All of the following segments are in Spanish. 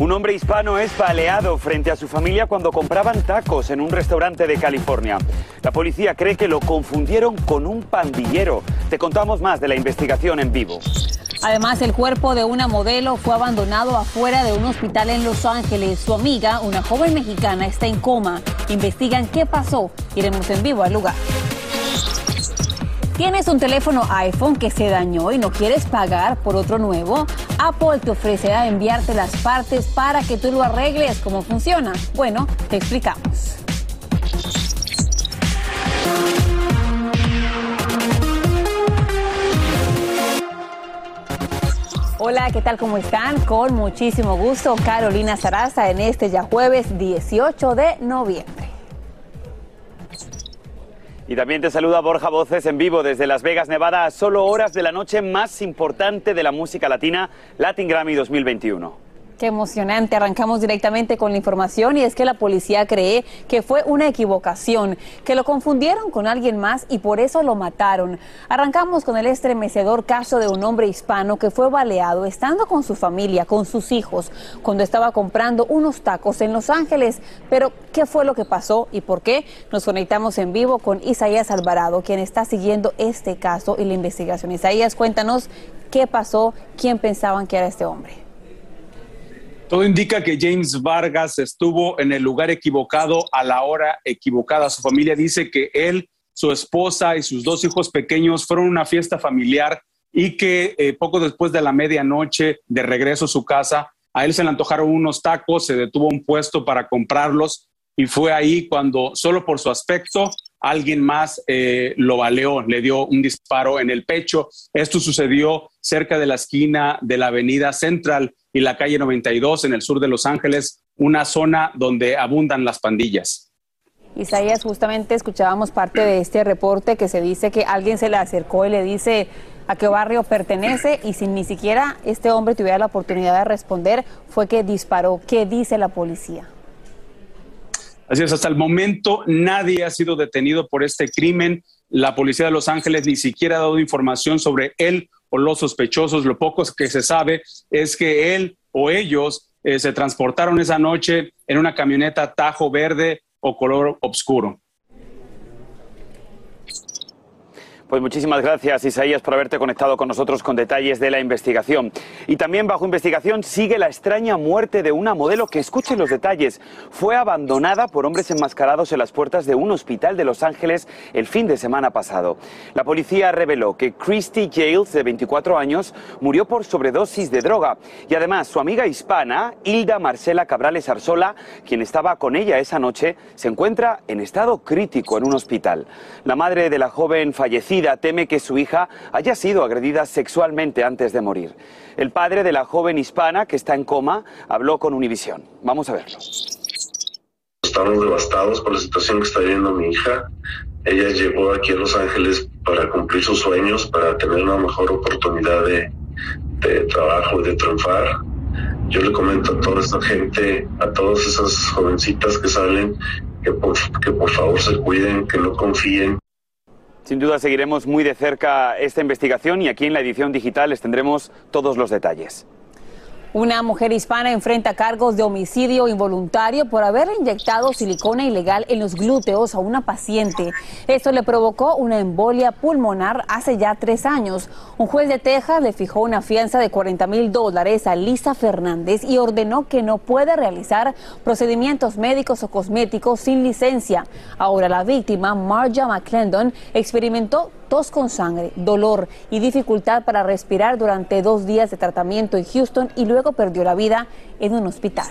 Un hombre hispano es baleado frente a su familia cuando compraban tacos en un restaurante de California. La policía cree que lo confundieron con un pandillero. Te contamos más de la investigación en vivo. Además, el cuerpo de una modelo fue abandonado afuera de un hospital en Los Ángeles. Su amiga, una joven mexicana, está en coma. Investigan qué pasó. Iremos en vivo al lugar. ¿Tienes un teléfono iPhone que se dañó y no quieres pagar por otro nuevo? Apple te ofrecerá enviarte las partes para que tú lo arregles. ¿Cómo funciona? Bueno, te explicamos. Hola, ¿qué tal? ¿Cómo están? Con muchísimo gusto, Carolina Saraza en este ya jueves 18 de noviembre. Y también te saluda Borja Voces en vivo desde Las Vegas, Nevada, a solo horas de la noche más importante de la música latina, Latin Grammy 2021. Qué emocionante. Arrancamos directamente con la información y es que la policía cree que fue una equivocación, que lo confundieron con alguien más y por eso lo mataron. Arrancamos con el estremecedor caso de un hombre hispano que fue baleado estando con su familia, con sus hijos, cuando estaba comprando unos tacos en Los Ángeles. Pero, ¿qué fue lo que pasó y por qué? Nos conectamos en vivo con Isaías Alvarado, quien está siguiendo este caso y la investigación. Isaías, cuéntanos qué pasó, quién pensaban que era este hombre. Todo indica que James Vargas estuvo en el lugar equivocado a la hora equivocada. Su familia dice que él, su esposa y sus dos hijos pequeños fueron a una fiesta familiar y que eh, poco después de la medianoche de regreso a su casa, a él se le antojaron unos tacos, se detuvo un puesto para comprarlos y fue ahí cuando, solo por su aspecto, alguien más eh, lo baleó, le dio un disparo en el pecho. Esto sucedió cerca de la esquina de la avenida Central y la calle 92 en el sur de Los Ángeles, una zona donde abundan las pandillas. Isaías, justamente escuchábamos parte de este reporte que se dice que alguien se le acercó y le dice a qué barrio pertenece y sin ni siquiera este hombre tuviera la oportunidad de responder, fue que disparó. ¿Qué dice la policía? Así es, hasta el momento nadie ha sido detenido por este crimen. La policía de Los Ángeles ni siquiera ha dado información sobre él o los sospechosos. Lo poco que se sabe es que él o ellos eh, se transportaron esa noche en una camioneta tajo verde o color oscuro. Pues muchísimas gracias, Isaías, por haberte conectado con nosotros con detalles de la investigación. Y también bajo investigación sigue la extraña muerte de una modelo que, escuchen los detalles, fue abandonada por hombres enmascarados en las puertas de un hospital de Los Ángeles el fin de semana pasado. La policía reveló que Christy Yales, de 24 años, murió por sobredosis de droga. Y además, su amiga hispana, Hilda Marcela Cabrales Arzola, quien estaba con ella esa noche, se encuentra en estado crítico en un hospital. La madre de la joven fallecida teme que su hija haya sido agredida sexualmente antes de morir. El padre de la joven hispana que está en coma habló con Univisión. Vamos a verlo. Estamos devastados por la situación que está viviendo mi hija. Ella llegó aquí a Los Ángeles para cumplir sus sueños, para tener una mejor oportunidad de, de trabajo y de triunfar. Yo le comento a toda esta gente, a todas esas jovencitas que salen, que que por favor se cuiden, que no confíen. Sin duda seguiremos muy de cerca esta investigación y aquí en la edición digital les tendremos todos los detalles. Una mujer hispana enfrenta cargos de homicidio involuntario por haber inyectado silicona ilegal en los glúteos a una paciente. Esto le provocó una embolia pulmonar hace ya tres años. Un juez de Texas le fijó una fianza de 40 mil dólares a Lisa Fernández y ordenó que no puede realizar procedimientos médicos o cosméticos sin licencia. Ahora la víctima, Marja McClendon, experimentó tos con sangre, dolor y dificultad para respirar durante dos días de tratamiento en Houston y luego perdió la vida en un hospital.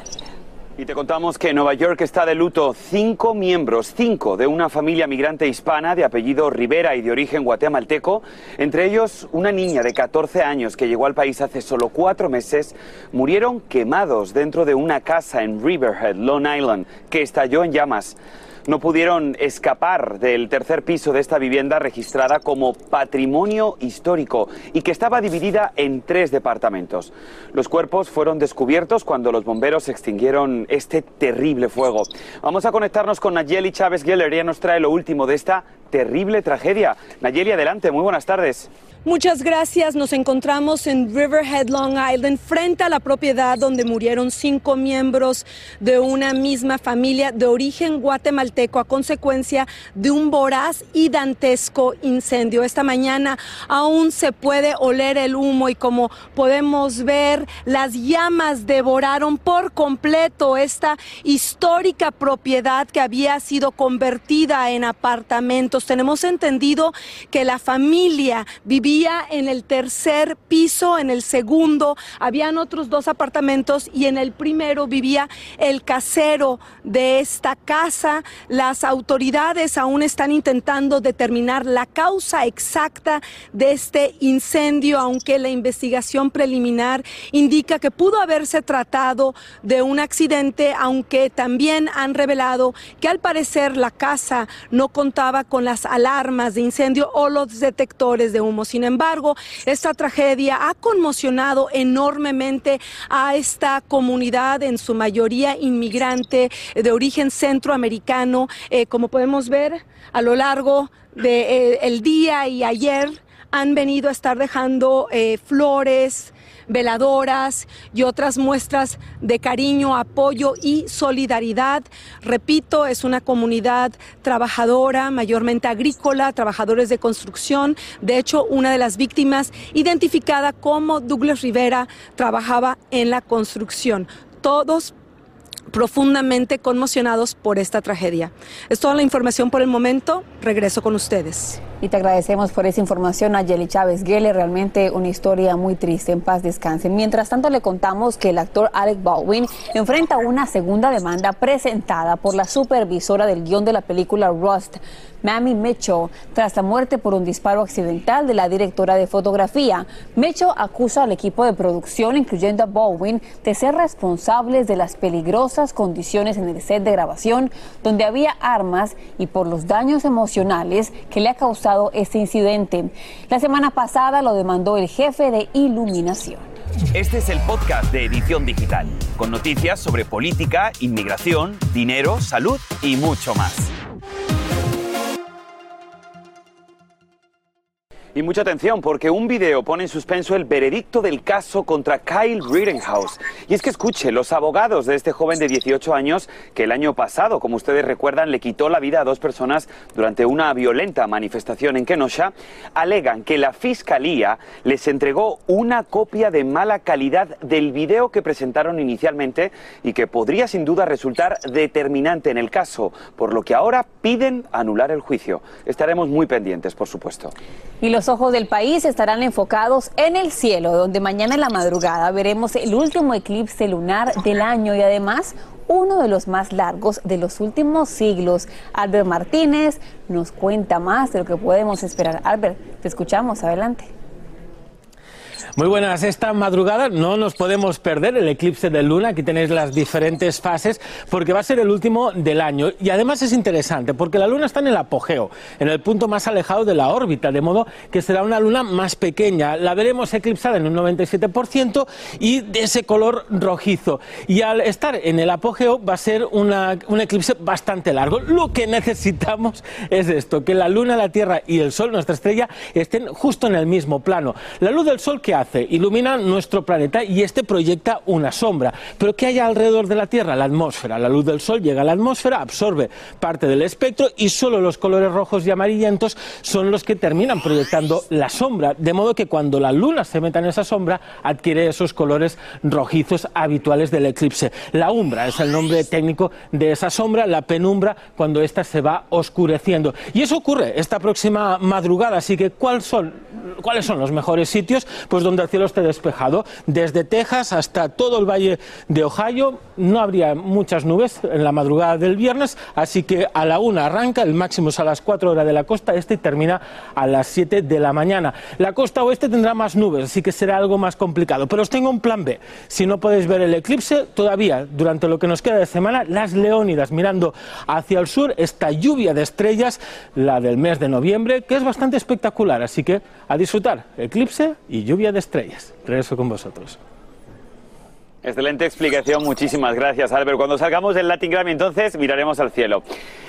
Y te contamos que Nueva York está de luto cinco miembros, cinco de una familia migrante hispana de apellido Rivera y de origen guatemalteco, entre ellos una niña de 14 años que llegó al país hace solo cuatro meses, murieron quemados dentro de una casa en Riverhead, Long Island, que estalló en llamas. No pudieron escapar del tercer piso de esta vivienda registrada como patrimonio histórico y que estaba dividida en tres departamentos. Los cuerpos fueron descubiertos cuando los bomberos extinguieron este terrible fuego. Vamos a conectarnos con Nayeli Chávez Geller, ella nos trae lo último de esta terrible tragedia. Nayeli, adelante, muy buenas tardes. Muchas gracias. Nos encontramos en Riverhead, Long Island, frente a la propiedad donde murieron cinco miembros de una misma familia de origen guatemalteco a consecuencia de un voraz y dantesco incendio. Esta mañana aún se puede oler el humo y como podemos ver, las llamas devoraron por completo esta histórica propiedad que había sido convertida en apartamentos. Tenemos entendido que la familia vivía en el tercer piso, en el segundo habían otros dos apartamentos y en el primero vivía el casero de esta casa. Las autoridades aún están intentando determinar la causa exacta de este incendio, aunque la investigación preliminar indica que pudo haberse tratado de un accidente, aunque también han revelado que al parecer la casa no contaba con las alarmas de incendio o los detectores de humo. Sin embargo, esta tragedia ha conmocionado enormemente a esta comunidad, en su mayoría inmigrante de origen centroamericano. Eh, como podemos ver a lo largo del eh, día y ayer, han venido a estar dejando eh, flores, veladoras y otras muestras de cariño, apoyo y solidaridad. Repito, es una comunidad trabajadora, mayormente agrícola, trabajadores de construcción. De hecho, una de las víctimas identificada como Douglas Rivera trabajaba en la construcción. Todos profundamente conmocionados por esta tragedia. Es toda la información por el momento. Regreso con ustedes. Y te agradecemos por esa información a Yeli Chávez Gele, realmente una historia muy triste, en paz descanse. Mientras tanto le contamos que el actor Alec Baldwin enfrenta una segunda demanda presentada por la supervisora del guion de la película Rust, Mamie Mitchell, tras la muerte por un disparo accidental de la directora de fotografía. Mitchell acusa al equipo de producción, incluyendo a Baldwin, de ser responsables de las peligrosas condiciones en el set de grabación, donde había armas y por los daños emocionales que le ha causado este incidente. La semana pasada lo demandó el jefe de iluminación. Este es el podcast de Edición Digital, con noticias sobre política, inmigración, dinero, salud y mucho más. Y mucha atención porque un video pone en suspenso el veredicto del caso contra Kyle Rittenhouse. Y es que escuche, los abogados de este joven de 18 años que el año pasado, como ustedes recuerdan, le quitó la vida a dos personas durante una violenta manifestación en Kenosha, alegan que la fiscalía les entregó una copia de mala calidad del video que presentaron inicialmente y que podría sin duda resultar determinante en el caso, por lo que ahora piden anular el juicio. Estaremos muy pendientes, por supuesto. Y los ojos del país estarán enfocados en el cielo, donde mañana en la madrugada veremos el último eclipse lunar del año y además uno de los más largos de los últimos siglos. Albert Martínez nos cuenta más de lo que podemos esperar. Albert, te escuchamos, adelante. Muy buenas, esta madrugada no nos podemos perder el eclipse de luna, aquí tenéis las diferentes fases, porque va a ser el último del año. Y además es interesante, porque la luna está en el apogeo, en el punto más alejado de la órbita, de modo que será una luna más pequeña. La veremos eclipsada en un 97% y de ese color rojizo. Y al estar en el apogeo va a ser un eclipse bastante largo. Lo que necesitamos es esto, que la luna, la Tierra y el Sol, nuestra estrella, estén justo en el mismo plano. La luz del Sol, ¿qué hace? Ilumina nuestro planeta y este proyecta una sombra. Pero ¿qué hay alrededor de la Tierra? La atmósfera. La luz del Sol llega a la atmósfera, absorbe parte del espectro y solo los colores rojos y amarillentos son los que terminan proyectando la sombra. De modo que cuando la luna se meta en esa sombra, adquiere esos colores rojizos habituales del eclipse. La umbra es el nombre técnico de esa sombra, la penumbra cuando ésta se va oscureciendo. Y eso ocurre esta próxima madrugada. Así que, ¿cuáles son, ¿cuáles son los mejores sitios? Pues pues donde el cielo esté despejado. Desde Texas hasta todo el valle de Ohio no habría muchas nubes en la madrugada del viernes, así que a la una arranca, el máximo es a las 4 horas de la costa este y termina a las 7 de la mañana. La costa oeste tendrá más nubes, así que será algo más complicado. Pero os tengo un plan B. Si no podéis ver el eclipse, todavía durante lo que nos queda de semana, las Leónidas mirando hacia el sur, esta lluvia de estrellas, la del mes de noviembre, que es bastante espectacular. Así que a disfrutar, eclipse y lluvia de estrellas. Regreso con vosotros. Excelente explicación, muchísimas gracias Albert. Cuando salgamos del Latin Grammy entonces miraremos al cielo.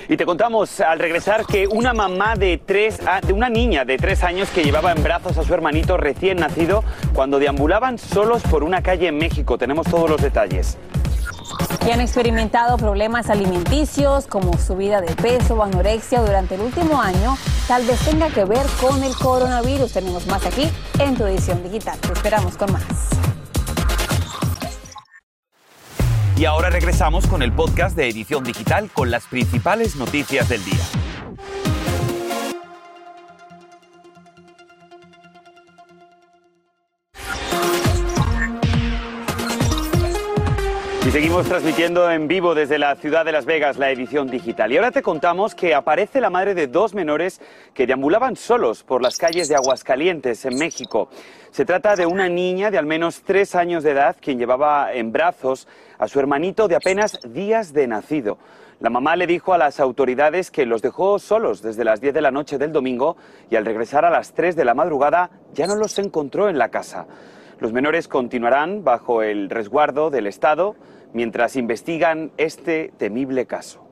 Y te contamos al regresar que una mamá de tres, de una niña de tres años que llevaba en brazos a su hermanito recién nacido cuando deambulaban solos por una calle en México. Tenemos todos los detalles. Y han experimentado problemas alimenticios como subida de peso o anorexia durante el último año, tal vez tenga que ver con el coronavirus. Tenemos más aquí en tu edición digital. Te esperamos con más. Y ahora regresamos con el podcast de Edición Digital con las principales noticias del día. Y seguimos transmitiendo en vivo desde la ciudad de Las Vegas la edición digital. Y ahora te contamos que aparece la madre de dos menores que deambulaban solos por las calles de Aguascalientes, en México. Se trata de una niña de al menos tres años de edad quien llevaba en brazos a su hermanito de apenas días de nacido. La mamá le dijo a las autoridades que los dejó solos desde las 10 de la noche del domingo y al regresar a las 3 de la madrugada ya no los encontró en la casa. Los menores continuarán bajo el resguardo del Estado mientras investigan este temible caso.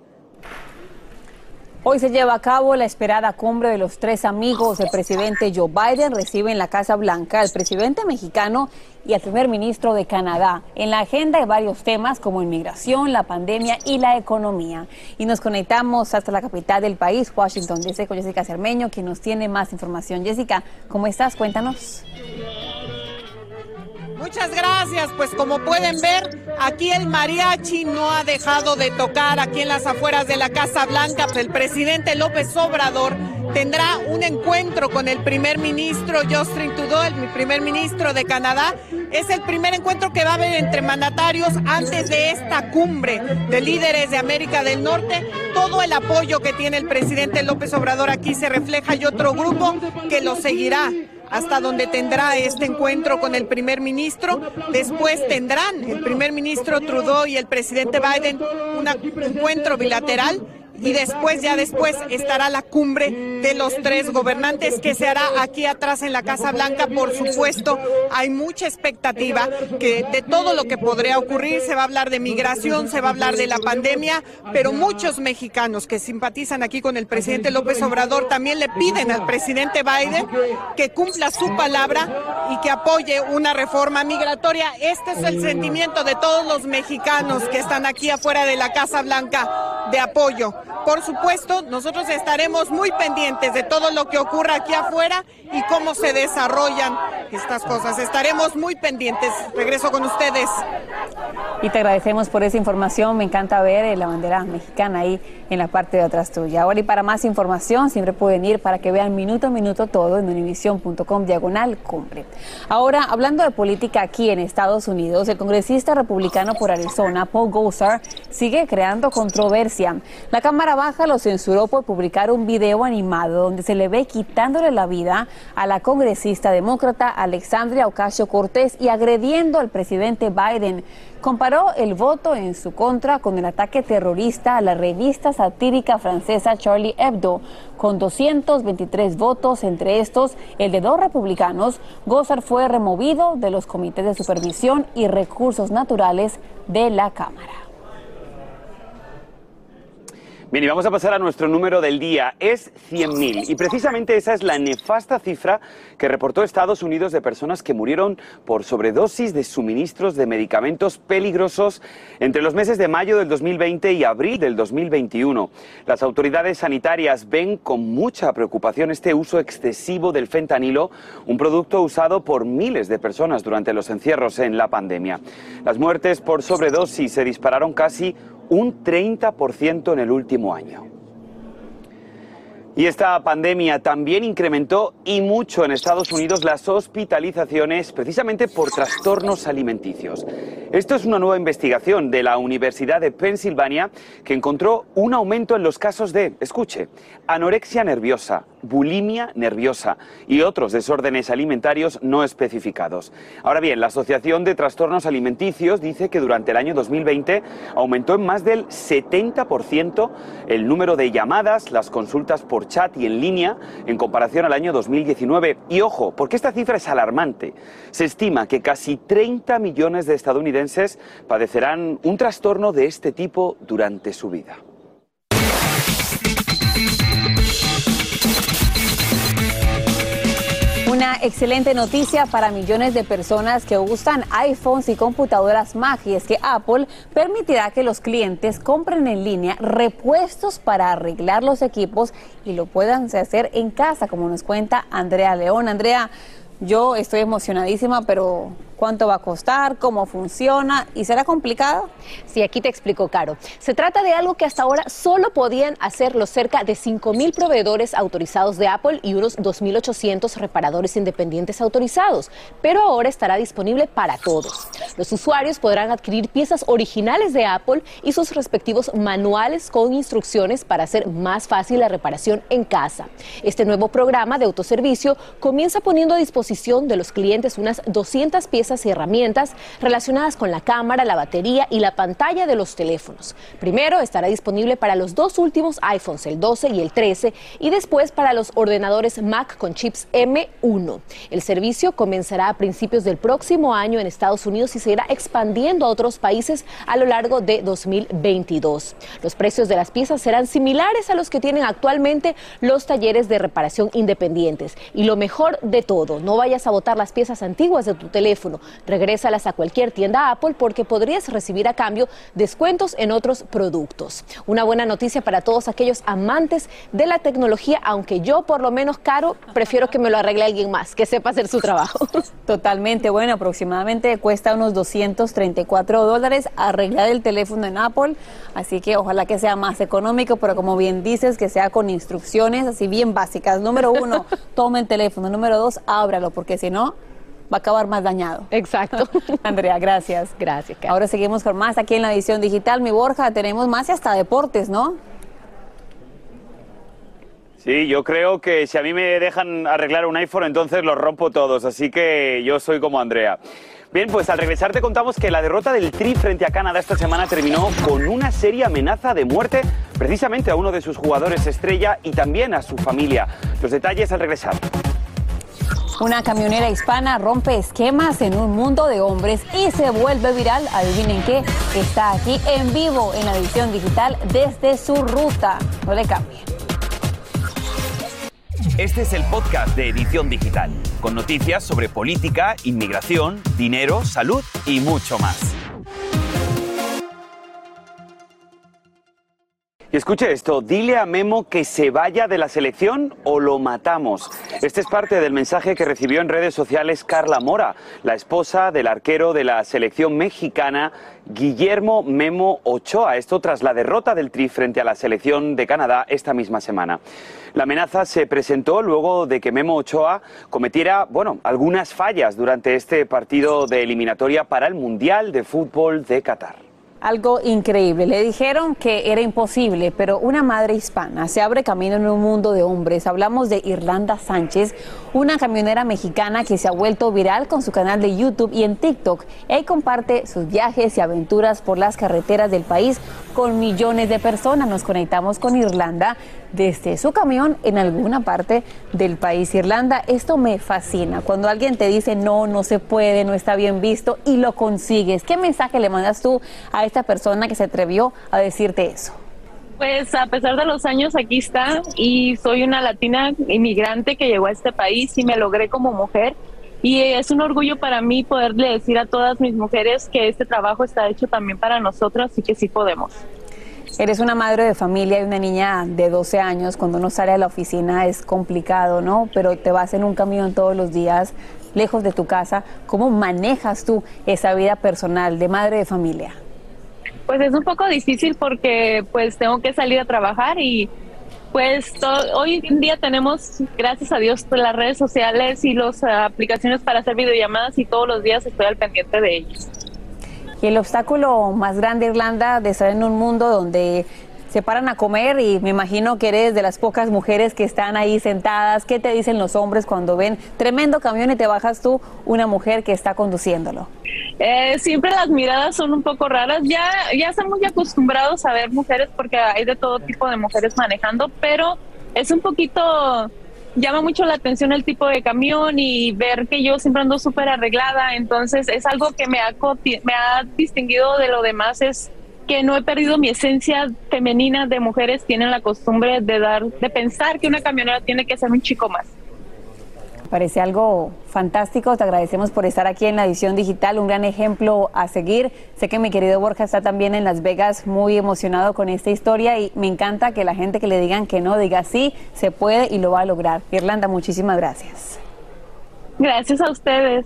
Hoy se lleva a cabo la esperada cumbre de los tres amigos del presidente Joe Biden. Recibe en la Casa Blanca al presidente mexicano y al primer ministro de Canadá. En la agenda hay varios temas como inmigración, la pandemia y la economía. Y nos conectamos hasta la capital del país, Washington, DC, con Jessica Cermeño, quien nos tiene más información. Jessica, ¿cómo estás? Cuéntanos. Muchas gracias. Pues como pueden ver, aquí el mariachi no ha dejado de tocar aquí en las afueras de la Casa Blanca. El presidente López Obrador tendrá un encuentro con el primer ministro Justin Trudeau, el primer ministro de Canadá. Es el primer encuentro que va a haber entre mandatarios antes de esta cumbre de líderes de América del Norte. Todo el apoyo que tiene el presidente López Obrador aquí se refleja y otro grupo que lo seguirá hasta donde tendrá este encuentro con el primer ministro. Después tendrán el primer ministro Trudeau y el presidente Biden un encuentro bilateral y después, ya después, estará la cumbre de los tres gobernantes que se hará aquí atrás en la Casa Blanca. Por supuesto, hay mucha expectativa que de todo lo que podría ocurrir. Se va a hablar de migración, se va a hablar de la pandemia, pero muchos mexicanos que simpatizan aquí con el presidente López Obrador también le piden al presidente Biden que cumpla su palabra y que apoye una reforma migratoria. Este es el sentimiento de todos los mexicanos que están aquí afuera de la Casa Blanca de apoyo. Por supuesto, nosotros estaremos muy pendientes de todo lo que ocurra aquí afuera y cómo se desarrollan estas cosas. Estaremos muy pendientes. Regreso con ustedes. Y te agradecemos por esa información. Me encanta ver eh, la bandera mexicana ahí en la parte de atrás tuya. Ahora y para más información siempre pueden ir para que vean minuto a minuto todo en univision.com diagonal cumbre. Ahora, hablando de política aquí en Estados Unidos, el congresista republicano por Arizona, Paul Gosar, sigue creando controversia. La Cámara Baja lo censuró por publicar un video animado donde se le ve quitándole la vida a la congresista demócrata Alexandria Ocasio Cortés y agrediendo al presidente Biden. El voto en su contra con el ataque terrorista a la revista satírica francesa Charlie Hebdo. Con 223 votos, entre estos el de dos republicanos, Gozar fue removido de los comités de supervisión y recursos naturales de la Cámara. Bien, y vamos a pasar a nuestro número del día. Es 100.000. Y precisamente esa es la nefasta cifra que reportó Estados Unidos de personas que murieron por sobredosis de suministros de medicamentos peligrosos entre los meses de mayo del 2020 y abril del 2021. Las autoridades sanitarias ven con mucha preocupación este uso excesivo del fentanilo, un producto usado por miles de personas durante los encierros en la pandemia. Las muertes por sobredosis se dispararon casi un 30% en el último año. Y esta pandemia también incrementó y mucho en Estados Unidos las hospitalizaciones precisamente por trastornos alimenticios. Esto es una nueva investigación de la Universidad de Pensilvania que encontró un aumento en los casos de, escuche, anorexia nerviosa, bulimia nerviosa y otros desórdenes alimentarios no especificados. Ahora bien, la Asociación de Trastornos Alimenticios dice que durante el año 2020 aumentó en más del 70% el número de llamadas, las consultas por chat y en línea en comparación al año 2019. Y ojo, porque esta cifra es alarmante. Se estima que casi 30 millones de estadounidenses padecerán un trastorno de este tipo durante su vida. Una excelente noticia para millones de personas que usan iPhones y computadoras Mac y es que Apple permitirá que los clientes compren en línea repuestos para arreglar los equipos y lo puedan hacer en casa, como nos cuenta Andrea León. Andrea, yo estoy emocionadísima, pero cuánto va a costar, cómo funciona y será complicado. Sí, aquí te explico, Caro. Se trata de algo que hasta ahora solo podían hacer los cerca de 5.000 proveedores autorizados de Apple y unos 2.800 reparadores independientes autorizados, pero ahora estará disponible para todos. Los usuarios podrán adquirir piezas originales de Apple y sus respectivos manuales con instrucciones para hacer más fácil la reparación en casa. Este nuevo programa de autoservicio comienza poniendo a disposición de los clientes unas 200 piezas y herramientas relacionadas con la cámara, la batería y la pantalla de los teléfonos. Primero estará disponible para los dos últimos iPhones, el 12 y el 13, y después para los ordenadores Mac con chips M1. El servicio comenzará a principios del próximo año en Estados Unidos y seguirá expandiendo a otros países a lo largo de 2022. Los precios de las piezas serán similares a los que tienen actualmente los talleres de reparación independientes. Y lo mejor de todo, no vayas a botar las piezas antiguas de tu teléfono Regrésalas a cualquier tienda Apple porque podrías recibir a cambio descuentos en otros productos. Una buena noticia para todos aquellos amantes de la tecnología, aunque yo por lo menos caro prefiero que me lo arregle alguien más, que sepa hacer su trabajo. Totalmente, bueno, aproximadamente cuesta unos 234 dólares arreglar el teléfono en Apple, así que ojalá que sea más económico, pero como bien dices, que sea con instrucciones así bien básicas. Número uno, tome el teléfono. Número dos, ábralo, porque si no, va a acabar más dañado. Exacto. Andrea, gracias. Gracias. Ahora seguimos con más aquí en la edición digital. Mi Borja, tenemos más y hasta deportes, ¿no? Sí, yo creo que si a mí me dejan arreglar un iPhone, entonces los rompo todos. Así que yo soy como Andrea. Bien, pues al regresar te contamos que la derrota del Tri frente a Canadá esta semana terminó con una seria amenaza de muerte precisamente a uno de sus jugadores estrella y también a su familia. Los detalles al regresar. Una camionera hispana rompe esquemas en un mundo de hombres y se vuelve viral. Adivinen qué, está aquí en vivo en la edición digital desde su ruta. No le cambien. Este es el podcast de Edición Digital, con noticias sobre política, inmigración, dinero, salud y mucho más. Escuche esto, dile a Memo que se vaya de la selección o lo matamos. Este es parte del mensaje que recibió en redes sociales Carla Mora, la esposa del arquero de la selección mexicana Guillermo Memo Ochoa. Esto tras la derrota del Tri frente a la selección de Canadá esta misma semana. La amenaza se presentó luego de que Memo Ochoa cometiera, bueno, algunas fallas durante este partido de eliminatoria para el Mundial de Fútbol de Qatar. Algo increíble. Le dijeron que era imposible, pero una madre hispana se abre camino en un mundo de hombres. Hablamos de Irlanda Sánchez, una camionera mexicana que se ha vuelto viral con su canal de YouTube y en TikTok. Ahí comparte sus viajes y aventuras por las carreteras del país con millones de personas. Nos conectamos con Irlanda desde su camión en alguna parte del país. Irlanda, esto me fascina. Cuando alguien te dice no, no se puede, no está bien visto y lo consigues. ¿Qué mensaje le mandas tú a esta persona que se atrevió a decirte eso? Pues a pesar de los años aquí está y soy una latina inmigrante que llegó a este país y me logré como mujer y es un orgullo para mí poderle decir a todas mis mujeres que este trabajo está hecho también para nosotras y que sí podemos. Eres una madre de familia y una niña de 12 años. Cuando uno sale a la oficina es complicado, ¿no? Pero te vas en un camión todos los días, lejos de tu casa. ¿Cómo manejas tú esa vida personal de madre de familia? Pues es un poco difícil porque pues tengo que salir a trabajar y Pues hoy en día tenemos, gracias a Dios, las redes sociales y las aplicaciones para hacer videollamadas y todos los días estoy al pendiente de ellos. Y el obstáculo más grande, Irlanda, de estar en un mundo donde se paran a comer y me imagino que eres de las pocas mujeres que están ahí sentadas. ¿Qué te dicen los hombres cuando ven tremendo camión y te bajas tú, una mujer que está conduciéndolo? Eh, siempre las miradas son un poco raras. Ya, ya están muy acostumbrados a ver mujeres porque hay de todo tipo de mujeres manejando, pero es un poquito llama mucho la atención el tipo de camión y ver que yo siempre ando súper arreglada, entonces es algo que me ha, me ha distinguido de lo demás, es que no he perdido mi esencia femenina de mujeres, tienen la costumbre de dar, de pensar que una camionera tiene que ser un chico más. Parece algo fantástico. Te agradecemos por estar aquí en la edición digital, un gran ejemplo a seguir. Sé que mi querido Borja está también en Las Vegas muy emocionado con esta historia y me encanta que la gente que le digan que no diga sí, se puede y lo va a lograr. Irlanda, muchísimas gracias. Gracias a ustedes.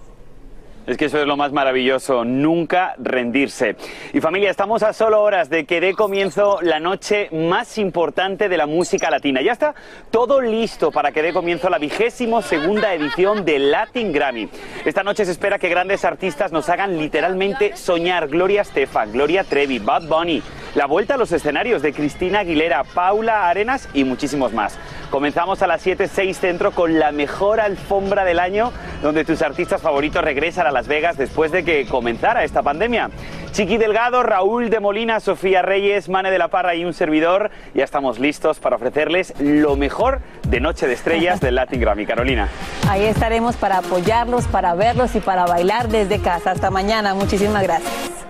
Es que eso es lo más maravilloso, nunca rendirse. Y familia, estamos a solo horas de que dé comienzo la noche más importante de la música latina. Ya está todo listo para que dé comienzo la vigésimo segunda edición de Latin Grammy. Esta noche se espera que grandes artistas nos hagan literalmente soñar. Gloria Estefan, Gloria Trevi, Bad Bunny, la vuelta a los escenarios de Cristina Aguilera, Paula Arenas y muchísimos más. Comenzamos a las 7.06 Centro con la mejor alfombra del año, donde tus artistas favoritos regresan a Las Vegas después de que comenzara esta pandemia. Chiqui Delgado, Raúl de Molina, Sofía Reyes, Mane de la Parra y un servidor. Ya estamos listos para ofrecerles lo mejor de Noche de Estrellas del Latin Grammy. Carolina. Ahí estaremos para apoyarlos, para verlos y para bailar desde casa. Hasta mañana. Muchísimas gracias.